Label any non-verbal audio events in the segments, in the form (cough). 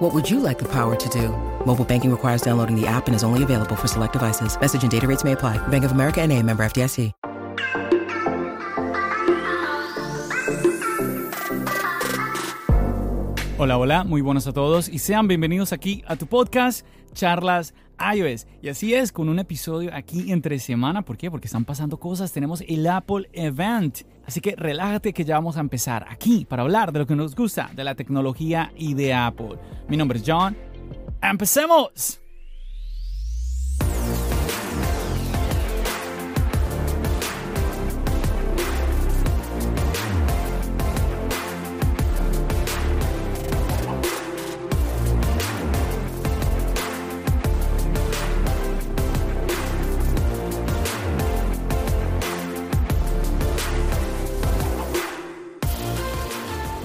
What would you like the power to do? Mobile banking requires downloading the app and is only available for select devices. Message and data rates may apply. Bank of America and a member FDIC. Hola, hola, muy buenos a todos y sean bienvenidos aquí a tu podcast Charlas iOS. Y así es, con un episodio aquí entre semana. ¿Por qué? Porque están pasando cosas. Tenemos el Apple Event. Así que relájate que ya vamos a empezar aquí para hablar de lo que nos gusta de la tecnología y de Apple. Mi nombre es John. ¡Empecemos!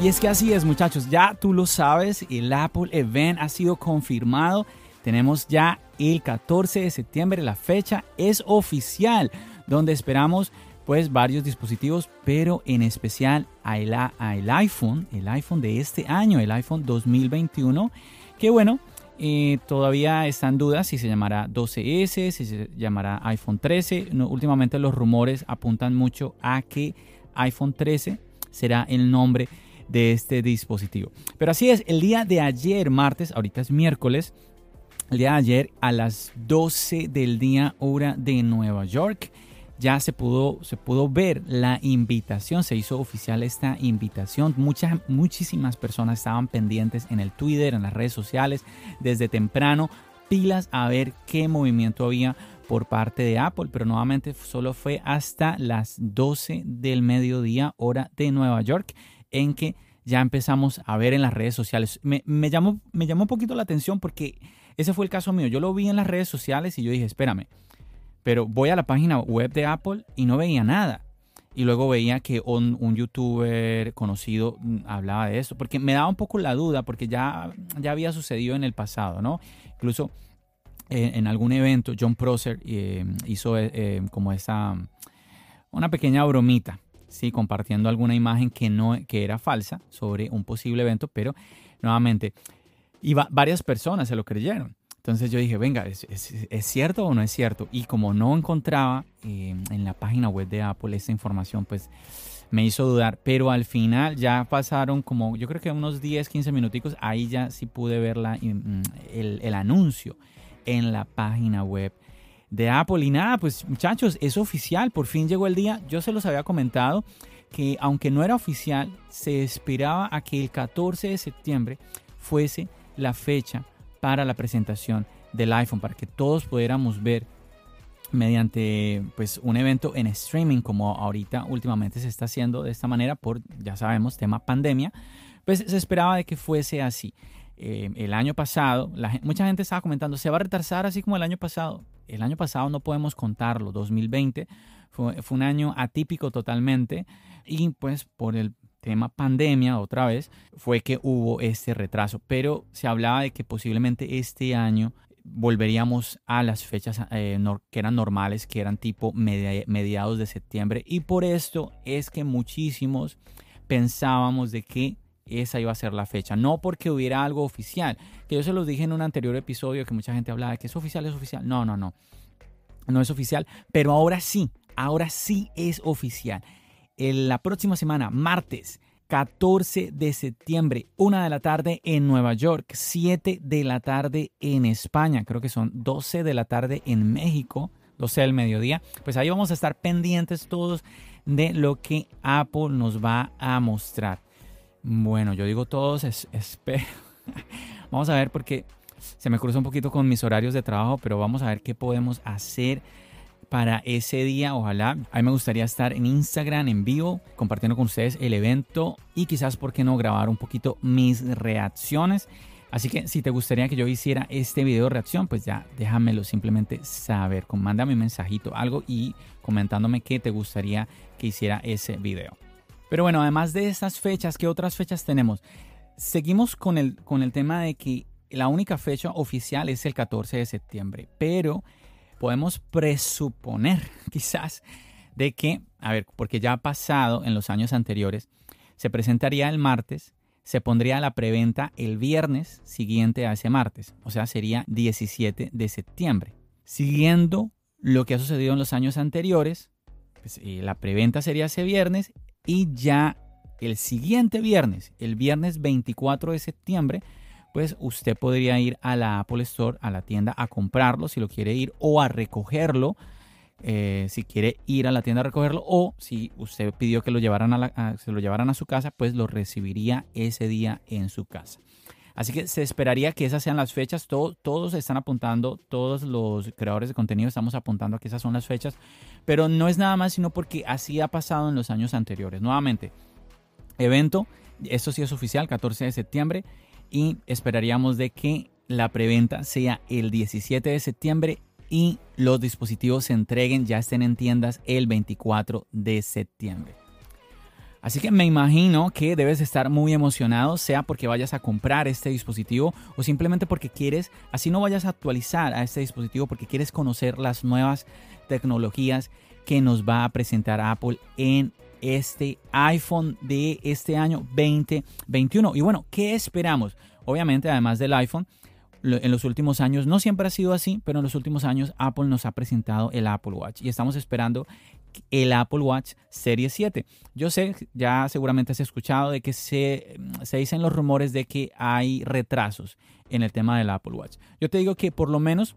Y es que así es, muchachos, ya tú lo sabes, el Apple Event ha sido confirmado. Tenemos ya el 14 de septiembre, la fecha es oficial, donde esperamos pues varios dispositivos, pero en especial el iPhone, el iPhone de este año, el iPhone 2021, que bueno, eh, todavía está en duda si se llamará 12S, si se llamará iPhone 13. últimamente los rumores apuntan mucho a que iPhone 13 será el nombre de este dispositivo. Pero así es, el día de ayer, martes, ahorita es miércoles, el día de ayer a las 12 del día hora de Nueva York, ya se pudo, se pudo ver la invitación, se hizo oficial esta invitación. Muchas, muchísimas personas estaban pendientes en el Twitter, en las redes sociales, desde temprano, pilas a ver qué movimiento había por parte de Apple, pero nuevamente solo fue hasta las 12 del mediodía hora de Nueva York en que ya empezamos a ver en las redes sociales. Me, llamó, me llamó un poquito la atención porque ese fue el caso mío. Yo lo vi en las redes sociales y yo dije, espérame, pero voy a la página web de Apple y no veía nada. Y luego veía que un, youtuber conocido mm, hablaba de esto, porque me daba un poco la duda, porque ya, ya había sucedido en el pasado, ¿no? Incluso eh, en algún evento, John Prosser eh, hizo eh, como esa, una pequeña bromita ¿sí? compartiendo alguna imagen que, no, que era falsa sobre un posible evento, pero nuevamente, y varias personas se lo creyeron. Entonces yo dije, venga, ¿es, cierto o no es cierto? Y como no encontraba eh, en la página web de Apple esa información, pues me hizo dudar. Pero al final ya pasaron como, yo creo que unos 10, 15 minuticos, ahí ya sí pude ver la, mm, el anuncio en la página web de Apple. Y nada, pues muchachos, es oficial, por fin llegó el día. Yo se los había comentado que aunque no era oficial, se esperaba a que el 14 de septiembre fuese la fecha para la presentación del iPhone, para que todos pudiéramos ver mediante pues un evento en streaming como ahorita últimamente se está haciendo de esta manera por ya sabemos tema pandemia pues se esperaba de que fuese así eh, el año pasado mucha gente estaba comentando se va a retrasar así como el año pasado el año pasado no podemos contarlo, 2020 fue, un año atípico totalmente y pues por el tema pandemia otra vez fue que hubo este retraso, pero se hablaba de que posiblemente este año volveríamos a las fechas eh, que eran normales, que eran tipo mediados de septiembre. Y por esto es que muchísimos pensábamos de que esa iba a ser la fecha. No porque hubiera algo oficial. Que yo se los dije en un anterior episodio que mucha gente hablaba de que es oficial, es oficial. No, no, no. No es oficial. Pero ahora sí, ahora sí es oficial. En la próxima semana, martes 14 de septiembre, 1 de la tarde en Nueva York, 7 de la tarde en España, creo que son 12 de la tarde en México, 12 del mediodía. Pues ahí vamos a estar pendientes todos de lo que Apple nos va a mostrar. Bueno, yo digo todos, espero. (laughs) vamos a ver porque se me cruza un poquito con mis horarios de trabajo, pero vamos a ver qué podemos hacer para ese día. Ojalá. A mí me gustaría estar en Instagram en vivo, compartiendo con ustedes el evento y quizás, ¿por qué no, grabar un poquito mis reacciones Así que si te gustaría que yo hiciera este video de reacción, pues ya déjamelo simplemente saber. Mándame un mensajito, algo y comentándome qué te gustaría que hiciera ese video. Pero bueno, además de estas fechas, ¿qué otras fechas tenemos? Seguimos con el, con el tema de que la única fecha oficial es el 14 de septiembre, pero podemos presuponer (laughs) quizás de que, a ver, porque ya ha pasado en los años anteriores, se presentaría el martes, se pondría la preventa el viernes siguiente a ese martes, o sea, sería 17 de septiembre. Siguiendo lo que ha sucedido en los años anteriores, pues, eh, la preventa sería ese viernes y ya el siguiente viernes, el viernes 24 de septiembre, pues usted podría ir a la Apple Store, a la tienda, a comprarlo si lo quiere ir o a recogerlo. Eh, si quiere ir a la tienda a recogerlo o si usted pidió que lo llevaran a, se lo llevaran a su casa, pues lo recibiría ese día en su casa. Así que se esperaría que esas sean las fechas. todos están apuntando, todos los creadores de contenido estamos apuntando a que esas son las fechas. Pero no es nada más sino porque así ha pasado en los años anteriores. Nuevamente, evento, esto sí es oficial, 14 de septiembre y esperaríamos de que la preventa sea el 17 de septiembre y los dispositivos se entreguen, ya estén en tiendas el 24 de septiembre. Así que me imagino que debes estar muy emocionado, sea porque vayas a comprar este dispositivo o simplemente porque quieres, así no vayas a actualizar a este dispositivo porque quieres conocer las nuevas tecnologías que nos va a presentar Apple en este iPhone de este año 2021. Y bueno, ¿qué esperamos? Obviamente, además del iPhone, en los últimos años, no siempre ha sido así, pero en los últimos años Apple nos ha presentado el Apple Watch y estamos esperando el Apple Watch Serie 7. Yo sé, ya seguramente has escuchado de que se, se dicen los rumores de que hay retrasos en el tema del Apple Watch. Yo te digo que por lo menos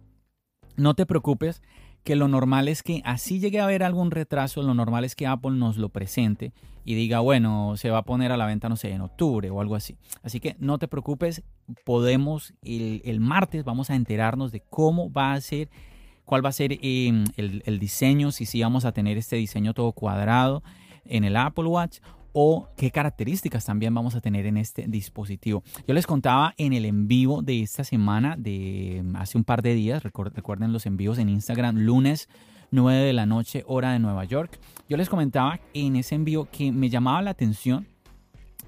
no te preocupes que lo normal es que así llegue a haber algún retraso, lo normal es que Apple nos lo presente y diga, bueno, se va a poner a la venta, no sé, en octubre o algo así. Así que no te preocupes, podemos, el, martes vamos a enterarnos de cómo va a ser, cuál va a ser em, el, diseño, si sí vamos a tener este diseño todo cuadrado en el Apple Watch o qué características también vamos a tener en este dispositivo. Yo les contaba en el en vivo de esta semana, de hace un par de días, recuerden los envíos en Instagram, lunes 9 de la noche, hora de Nueva York. Yo les comentaba en ese envío que me llamaba la atención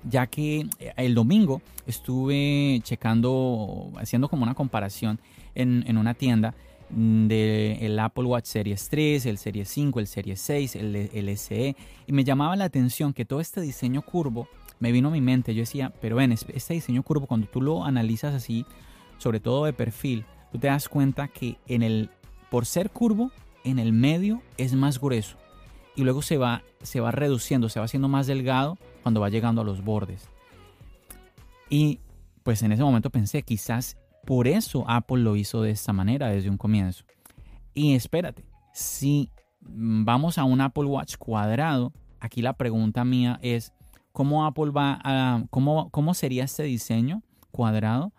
ya que eh, el domingo estuve checando, haciendo como una comparación en una tienda del Apple Watch Series 3, el Series 5, el Series 6, el, SE. Y me llamaba la atención que todo este diseño curvo me vino a mi mente. Yo decía, pero ven, este diseño curvo, cuando tú lo analizas así, sobre todo de perfil, tú te das cuenta que en el, por ser curvo, en el medio es más grueso. Y luego se va, se va reduciendo, se va haciendo más delgado cuando va llegando a los bordes. Y pues en ese momento pensé, quizás por eso Apple lo hizo de esta manera desde un comienzo. Y espérate, si vamos a un Apple Watch cuadrado, aquí la pregunta mía es, ¿cómo Apple va a, cómo, cómo sería este diseño cuadrado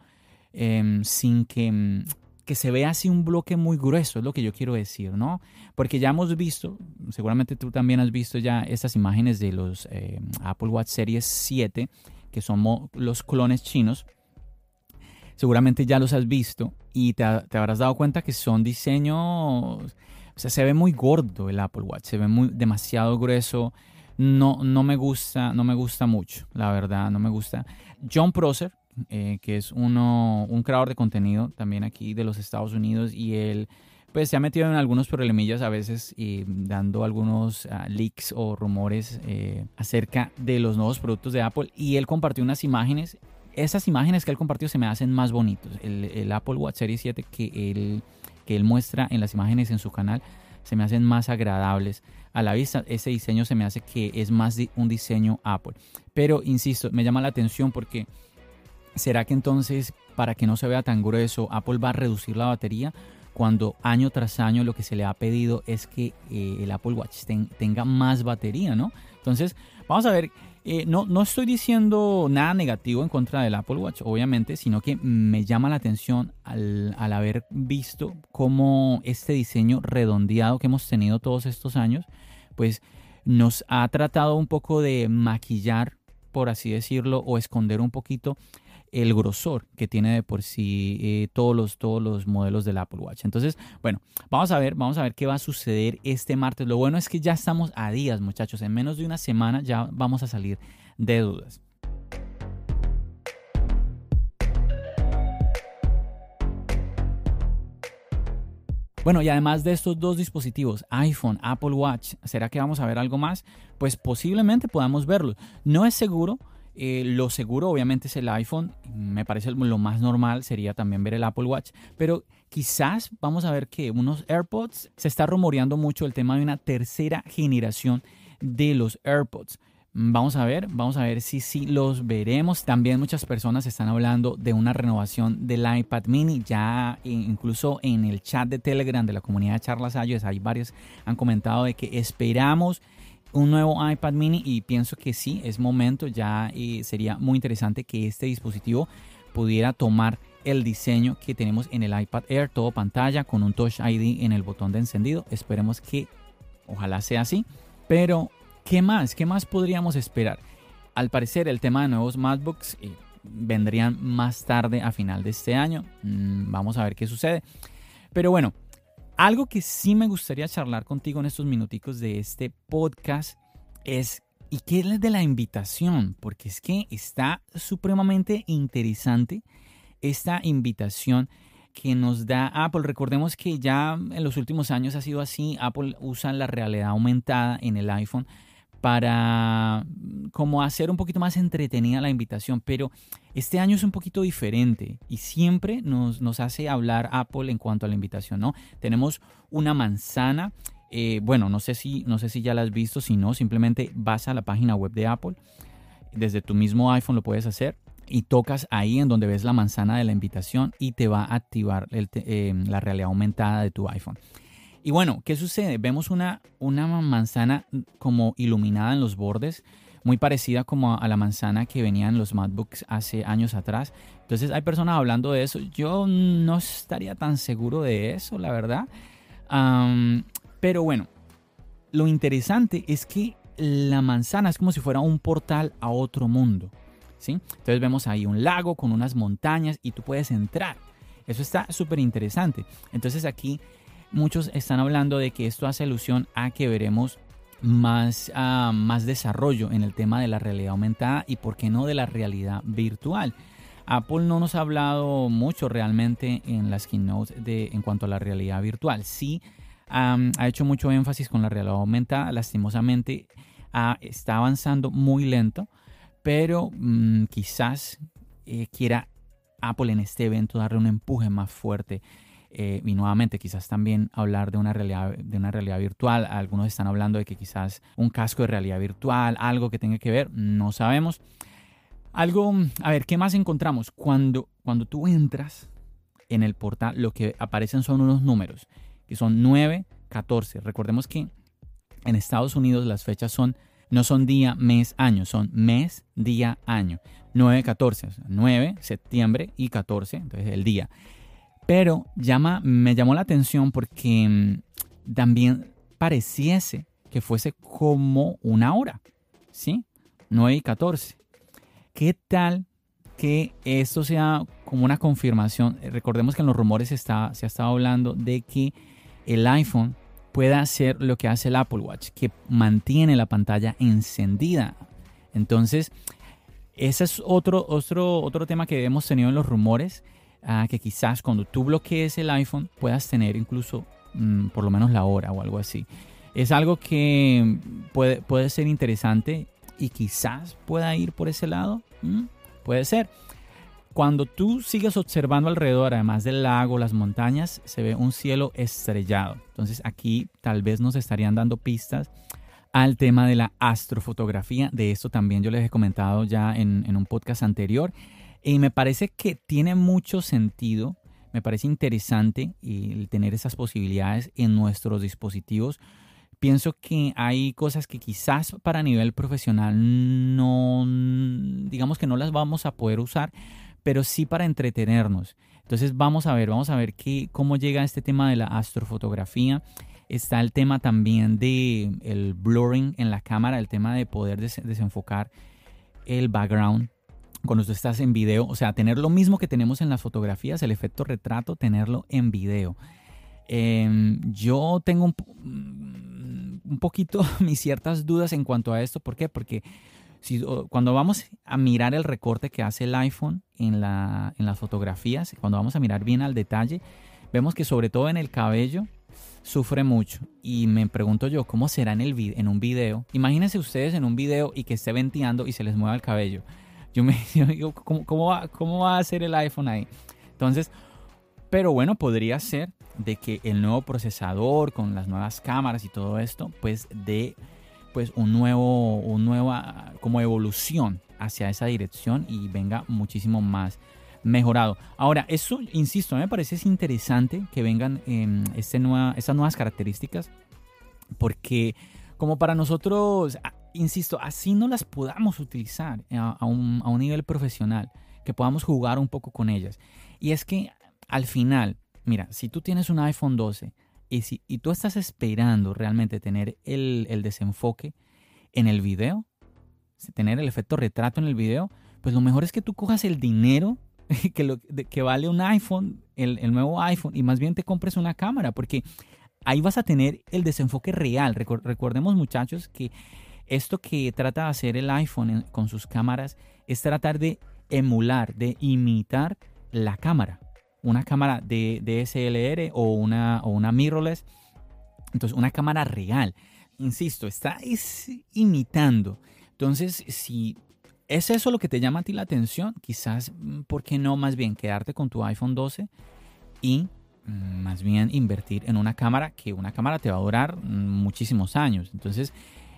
em, sin que, que se vea así un bloque muy grueso, es lo que yo quiero decir, ¿no? Porque ya hemos visto, seguramente tú también has visto ya estas imágenes de los em, Apple Watch Series 7, que son los clones chinos, seguramente ya los has visto y te, habrás dado cuenta que son diseños, o sea, se ve muy gordo el Apple Watch, se ve muy demasiado grueso. No, no me gusta, no me gusta mucho, la verdad, no me gusta. John Prosser, eh, que es uno, un creador de contenido también aquí de los Estados Unidos y él pues se ha metido en algunos problemillas a veces y dando algunos ah, leaks o rumores eh, acerca de los nuevos productos de Apple y él compartió unas imágenes esas imágenes que él compartió se me hacen más bonitos. El, Apple Watch Series 7 que él, que él muestra en las imágenes en su canal se me hacen más agradables a la vista. Ese diseño se me hace que es más un diseño Apple. Pero insisto, me llama la atención porque ¿será que entonces para que no se vea tan grueso Apple va a reducir la batería? Cuando año tras año lo que se le ha pedido es que eh, el Apple Watch tenga más batería, ¿no? Entonces, vamos a ver eh, no, no estoy diciendo nada negativo en contra del Apple Watch, obviamente, sino que me llama la atención al, haber visto cómo este diseño redondeado que hemos tenido todos estos años, pues nos ha tratado un poco de maquillar, por así decirlo, o esconder un poquito el grosor que tiene de por sí eh, todos, los, todos los modelos del Apple Watch. Entonces, bueno, vamos a ver, vamos a ver qué va a suceder este martes. Lo bueno es que ya estamos a días, muchachos. En menos de una semana ya vamos a salir de dudas. Bueno, y además de estos dos dispositivos, iPhone, Apple Watch, ¿será que vamos a ver algo más? Pues posiblemente podamos verlo. No es seguro, eh, lo seguro obviamente es el iPhone, me parece lo más normal sería también ver el Apple Watch, pero quizás vamos a ver que unos AirPods, se está rumoreando mucho el tema de una tercera generación de los AirPods. Vamos a ver, vamos a ver si sí los veremos. También muchas personas están hablando de una renovación del iPad mini. Ya incluso en el chat de Telegram de la comunidad de Charlas hay varios han comentado de que esperamos un nuevo iPad mini y pienso que sí, es momento, ya eh, sería muy interesante que este dispositivo pudiera tomar el diseño que tenemos en el iPad Air, todo pantalla con un Touch ID en el botón de encendido. Esperemos que ojalá sea así, pero ¿qué más? ¿Qué más podríamos esperar? Al parecer el tema de nuevos MacBooks eh, vendrían más tarde a final de este año. Mm, vamos a ver qué sucede. Pero bueno, algo que sí me gustaría charlar contigo en estos minuticos de este podcast es, ¿y qué es de la invitación? Porque es que está supremamente interesante esta invitación que nos da Apple. Recordemos que ya en los últimos años ha sido así. Apple usa la realidad aumentada en el iPhone para como hacer un poquito más entretenida la invitación, pero este año es un poquito diferente y siempre nos, nos hace hablar Apple en cuanto a la invitación, ¿no? Tenemos una manzana, eh, bueno, no sé, si, no sé si ya la has visto, si no, simplemente vas a la página web de Apple, desde tu mismo iPhone lo puedes hacer y tocas ahí en donde ves la manzana de la invitación y te va a activar eh, la realidad aumentada de tu iPhone. Y bueno, ¿qué sucede? Vemos una, una manzana como iluminada en los bordes, muy parecida como a la manzana que venían los MacBooks hace años atrás. Entonces hay personas hablando de eso. Yo no estaría tan seguro de eso, la verdad. pero bueno, lo interesante es que la manzana es como si fuera un portal a otro mundo. ¿sí? Entonces vemos ahí un lago con unas montañas y tú puedes entrar. Eso está súper interesante. Entonces aquí muchos están hablando de que esto hace alusión a que veremos más, ah, más desarrollo en el tema de la realidad aumentada y por qué no de la realidad virtual. Apple no nos ha hablado mucho realmente en las keynotes de, en cuanto a la realidad virtual. Sí ha hecho mucho énfasis con la realidad aumentada. Lastimosamente ah, está avanzando muy lento, pero mm, quizás eh, quiera Apple en este evento darle un empuje más fuerte eh, y nuevamente quizás también hablar de una, realidad, de una realidad virtual. Algunos están hablando de que quizás un casco de realidad virtual, algo que tenga que ver, no sabemos. Algo, a ver, ¿qué más encontramos? Cuando, cuando tú entras en el portal, lo que aparecen son unos números, que son 9, 14. Recordemos que en Estados Unidos las fechas son no son día, mes, año, son mes, día, año. 9, 14, 9, septiembre y 14, entonces el día. Pero llama, me llamó la atención porque mm, también pareciese que fuese como una hora, ¿sí? 9 y 14. ¿Qué tal que esto sea como una confirmación? Recordemos que en los rumores está, se ha estado hablando de que el iPhone pueda hacer lo que hace el Apple Watch, que mantiene la pantalla encendida. Entonces, ese es otro, otro, otro tema que hemos tenido en los rumores que quizás cuando tú bloquees el iPhone puedas tener incluso mm, por lo menos la hora o algo así. Es algo que puede, puede ser interesante y quizás pueda ir por ese lado. Puede ser. Cuando tú sigues observando alrededor, además del lago, las montañas, se ve un cielo estrellado. Entonces aquí tal vez nos estarían dando pistas al tema de la astrofotografía. De esto también yo les he comentado ya en, en un podcast anterior. Y me parece que tiene mucho sentido, me parece interesante el tener esas posibilidades en nuestros dispositivos. Pienso que hay cosas que quizás para nivel profesional no, digamos que no las vamos a poder usar, pero sí para entretenernos. Entonces vamos a ver, vamos a ver qué, cómo llega este tema de la astrofotografía. Está el tema también de el blurring en la cámara, el tema de poder desenfocar el background cuando tú estás en video, o sea, tener lo mismo que tenemos en las fotografías, el efecto retrato, tenerlo en video. Em, yo tengo un, un, poquito (laughs) mis ciertas dudas en cuanto a esto. ¿Por qué? Porque si, cuando vamos a mirar el recorte que hace el iPhone en, la, en las fotografías, cuando vamos a mirar bien al detalle, vemos que sobre todo en el cabello sufre mucho. Y me pregunto yo, ¿cómo será en, en un video? Imagínense ustedes en un video y que esté venteando y se les mueva el cabello. Yo me (laughs) digo, ¿cómo, va, ¿cómo va a ser el iPhone ahí? Entonces, pero bueno, podría ser de que el nuevo procesador con las nuevas cámaras y todo esto, pues de pues un nuevo, un nueva como evolución hacia esa dirección y venga muchísimo más mejorado. Ahora, eso, insisto, me parece interesante que vengan este nueva, estas nuevas características porque como para nosotros, insisto, así no las podamos utilizar a, un, a un nivel profesional, que podamos jugar un poco con ellas. Y es que al final, mira, si tú tienes un iPhone 12 y, si, y tú estás esperando realmente tener el, el desenfoque en el video, tener el efecto retrato en el video, pues lo mejor es que tú cojas el dinero (laughs) que, lo, que vale un iPhone, el, el, nuevo iPhone, y más bien te compres una cámara, porque ahí vas a tener el desenfoque real. Recordemos muchachos que esto que trata de hacer el iPhone con sus cámaras es tratar de emular, de imitar la cámara una cámara de, DSLR o una, o una mirrorless. Entonces, una cámara real. Insisto, está imitando. Entonces, si es eso lo que te llama a ti la atención, quizás, mm, ¿por qué no más bien quedarte con tu iPhone 12 y mm, más bien invertir en una cámara que una cámara te va a durar mm, muchísimos años? Entonces,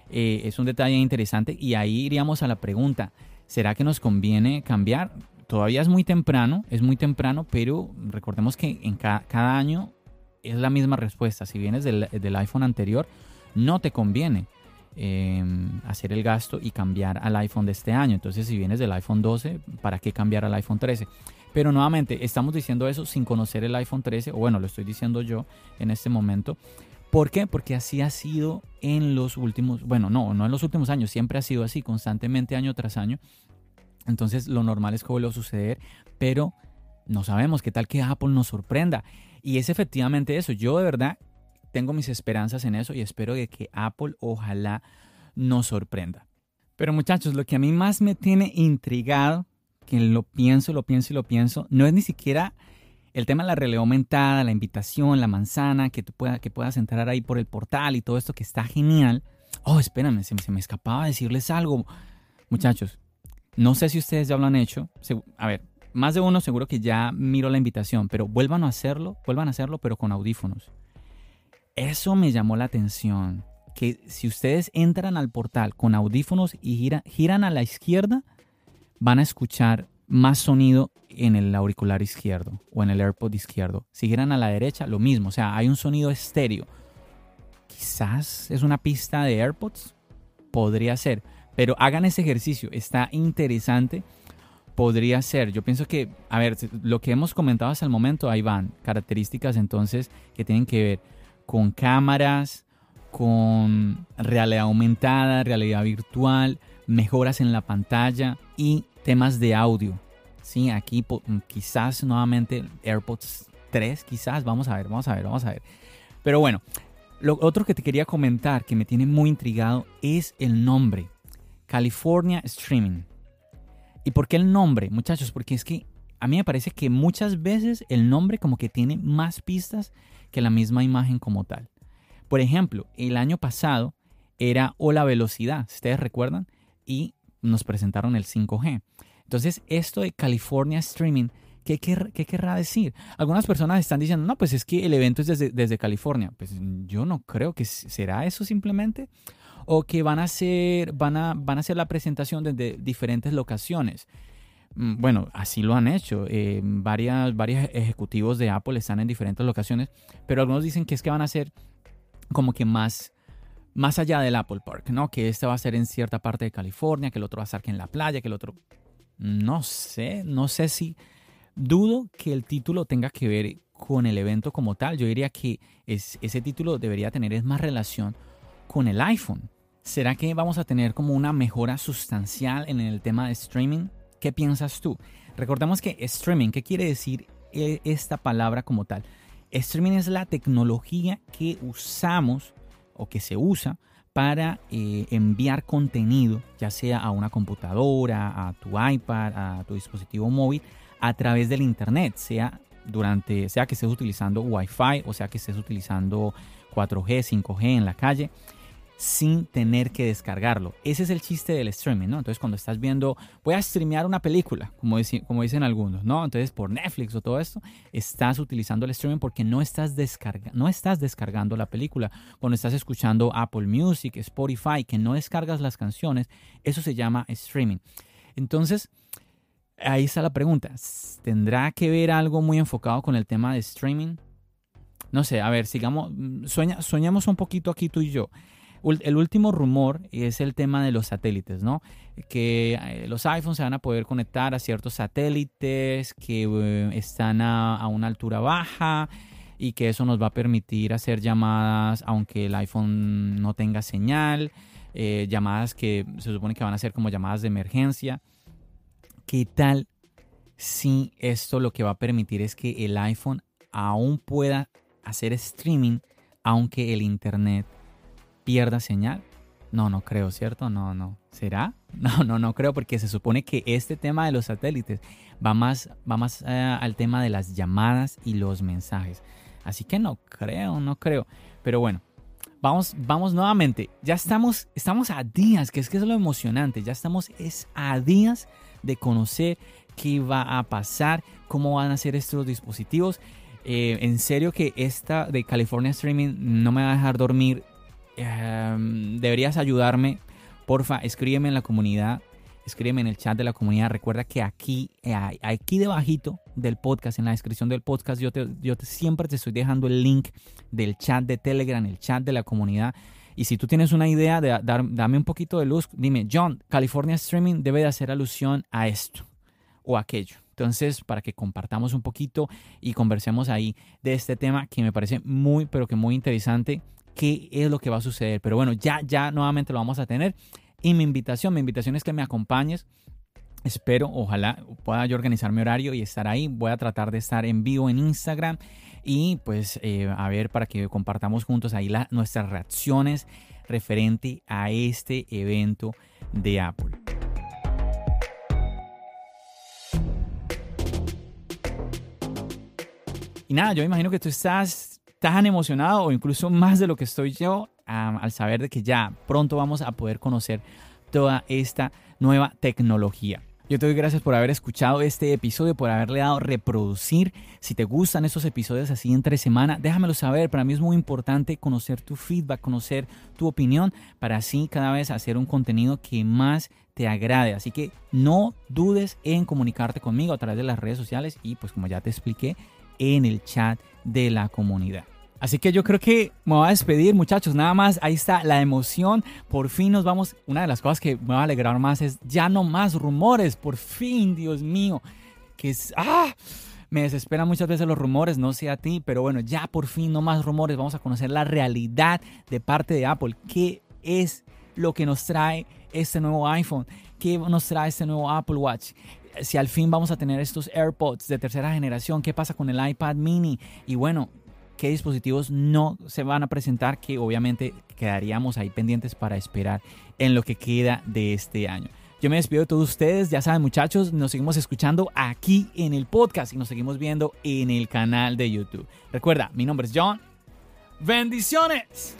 eh, es un detalle interesante y ahí iríamos a la pregunta, ¿será que nos conviene cambiar? todavía es muy temprano, es muy temprano, pero recordemos que en cada, año es la misma respuesta. Si vienes del, iPhone anterior, no te conviene em, hacer el gasto y cambiar al iPhone de este año. Entonces, si vienes del iPhone 12, ¿para qué cambiar al iPhone 13? Pero nuevamente, estamos diciendo eso sin conocer el iPhone 13, o bueno, lo estoy diciendo yo en este momento. ¿Por qué? Porque así ha sido en los últimos, bueno, no, no en los últimos años, siempre ha sido así, constantemente año tras año. Entonces lo normal es que vuelva a suceder, pero no sabemos qué tal que Apple nos sorprenda. Y es efectivamente eso. Yo de verdad tengo mis esperanzas en eso y espero de que Apple ojalá nos sorprenda. Pero muchachos, lo que a mí más me tiene intrigado, que lo pienso, lo pienso y lo pienso, no es ni siquiera el tema de la realidad aumentada, la invitación, la manzana, que, tú pueda, que puedas entrar ahí por el portal y todo esto que está genial. Oh, espérame, se, se me escapaba decirles algo. Muchachos, no sé si ustedes ya lo han hecho. A ver, más de uno seguro que ya miró la invitación, pero vuelvan a hacerlo, vuelvan a hacerlo, pero con audífonos. Eso me llamó la atención. Que si ustedes entran al portal con audífonos y giran a la izquierda, van a escuchar más sonido en el auricular izquierdo o en el AirPod izquierdo. Si giran a la derecha, lo mismo. O sea, hay un sonido estéreo. Quizás es una pista de AirPods. Podría ser. Pero hagan ese ejercicio, está interesante. Podría ser, yo pienso que, a ver, lo que hemos comentado hasta el momento, ahí van, características entonces que tienen que ver con cámaras, con realidad aumentada, realidad virtual, mejoras en la pantalla y temas de audio. Sí, aquí quizás nuevamente AirPods 3, quizás, vamos a ver, vamos a ver, vamos a ver. Pero bueno, lo otro que te quería comentar que me tiene muy intrigado es el nombre. California Streaming. ¿Y por qué el nombre, muchachos? Porque es que a mí me parece que muchas veces el nombre como que tiene más pistas que la misma imagen como tal. Por ejemplo, el año pasado era Hola Velocidad, ustedes recuerdan, y nos presentaron el 5G. Entonces, esto de California Streaming, ¿qué, querrá decir? Algunas personas están diciendo, no, pues es que el evento es desde, desde California. Pues yo no creo que será eso simplemente o que van a hacer, van a, van a hacer la presentación desde diferentes locaciones. Mm, bueno, así lo han hecho. Eh, varias, varios ejecutivos de Apple están en diferentes locaciones, pero algunos dicen que es que van a ser como que más, más allá del Apple Park, ¿no? Que este va a ser en cierta parte de California, que el otro va a ser aquí en la playa, que el otro... No sé, no sé si... Dudo que el título tenga que ver con el evento como tal. Yo diría que es, ese título debería tener más relación con el iPhone. ¿Será que vamos a tener como una mejora sustancial en el tema de streaming? ¿Qué piensas tú? Recordemos que streaming, ¿qué quiere decir eh, esta palabra como tal? Streaming es la tecnología que usamos o que se usa para eh, enviar contenido, ya sea a una computadora, a tu iPad, a tu dispositivo móvil, a través del Internet, sea durante, sea que estés utilizando Wi-Fi o sea que estés utilizando 4G, 5G en la calle sin tener que descargarlo. Ese es el chiste del streaming, ¿no? Entonces cuando estás viendo, voy a streamear una película, como, dicen algunos, ¿no? Entonces por Netflix o todo esto, estás utilizando el streaming porque no estás, no estás descargando la película. Cuando estás escuchando Apple Music, Spotify, que no descargas las canciones, eso se llama streaming. Entonces, ahí está la pregunta. ¿Tendrá que ver algo muy enfocado con el tema de streaming? No sé, a ver, sigamos, mm, soñamos un poquito aquí tú y yo el último rumor es el tema de los satélites, ¿no? Que eh, los iPhones se van a poder conectar a ciertos satélites que eh, están a, una altura baja y que eso nos va a permitir hacer llamadas aunque el iPhone no tenga señal, eh, llamadas que se supone que van a ser como llamadas de emergencia. ¿Qué tal si esto lo que va a permitir es que el iPhone aún pueda hacer streaming aunque el Internet pierda señal? No, no creo, ¿cierto? No, no. ¿Será? (laughs) No, no, no creo porque se supone que este tema de los satélites va más, va más eh, al tema de las llamadas y los mensajes. Así que no creo, no creo. Pero bueno, vamos, vamos nuevamente. Ya estamos, estamos a días, que es que es lo emocionante. Ya estamos es a días de conocer qué va a pasar, cómo van a ser estos dispositivos. Eh, en serio que esta de California Streaming no me va a dejar dormir Em, deberías ayudarme. Porfa, escríbeme en la comunidad, escríbeme en el chat de la comunidad. Recuerda que aquí, eh, aquí debajito del podcast, en la descripción del podcast, yo, te, yo siempre te estoy dejando el link del chat de Telegram, el chat de la comunidad. Y si tú tienes una idea, de dar, dame un poquito de luz. Dime, John, California Streaming debe de hacer alusión a esto o aquello. Entonces, para que compartamos un poquito y conversemos ahí de este tema que me parece muy, pero que muy interesante qué es lo que va a suceder. Pero bueno, ya, ya nuevamente lo vamos a tener. Y mi invitación, mi invitación es que me acompañes. Espero, ojalá pueda yo organizar mi horario y estar ahí. Voy a tratar de estar en vivo en Instagram y pues eh, a ver para que compartamos juntos ahí nuestras reacciones referente a este evento de Apple. Y nada, yo imagino que tú estás tan emocionado o incluso más de lo que estoy yo al saber de que ya pronto vamos a poder conocer toda esta nueva tecnología. Yo te doy gracias por haber escuchado este episodio, por haberle dado reproducir. Si te gustan estos episodios así entre semana, déjamelo saber. Para mí es muy importante conocer tu feedback, conocer tu opinión, para así cada vez hacer un contenido que más te agrade. Así que no dudes en comunicarte conmigo a través de las redes sociales y pues como ya te expliqué, en el chat de la comunidad. Así que yo creo que me voy a despedir, muchachos. Nada más, ahí está la emoción. Por fin nos vamos. Una de las cosas que me va a alegrar más es ya no más rumores. Por fin, Dios mío. Que es. ¡Ah! Me desesperan muchas veces los rumores, no sé a ti, pero bueno, ya por fin no más rumores. Vamos a conocer la realidad de parte de Apple. ¿Qué es lo que nos trae este nuevo iPhone? ¿Qué nos trae este nuevo Apple Watch? si al fin vamos a tener estos AirPods de tercera generación, qué pasa con el iPad mini y bueno, qué dispositivos no se van a presentar que obviamente quedaríamos ahí pendientes para esperar en lo que queda de este año. Yo me despido de todos ustedes, ya saben muchachos, nos seguimos escuchando aquí en el podcast y nos seguimos viendo en el canal de YouTube. Recuerda, mi nombre es John. Bendiciones.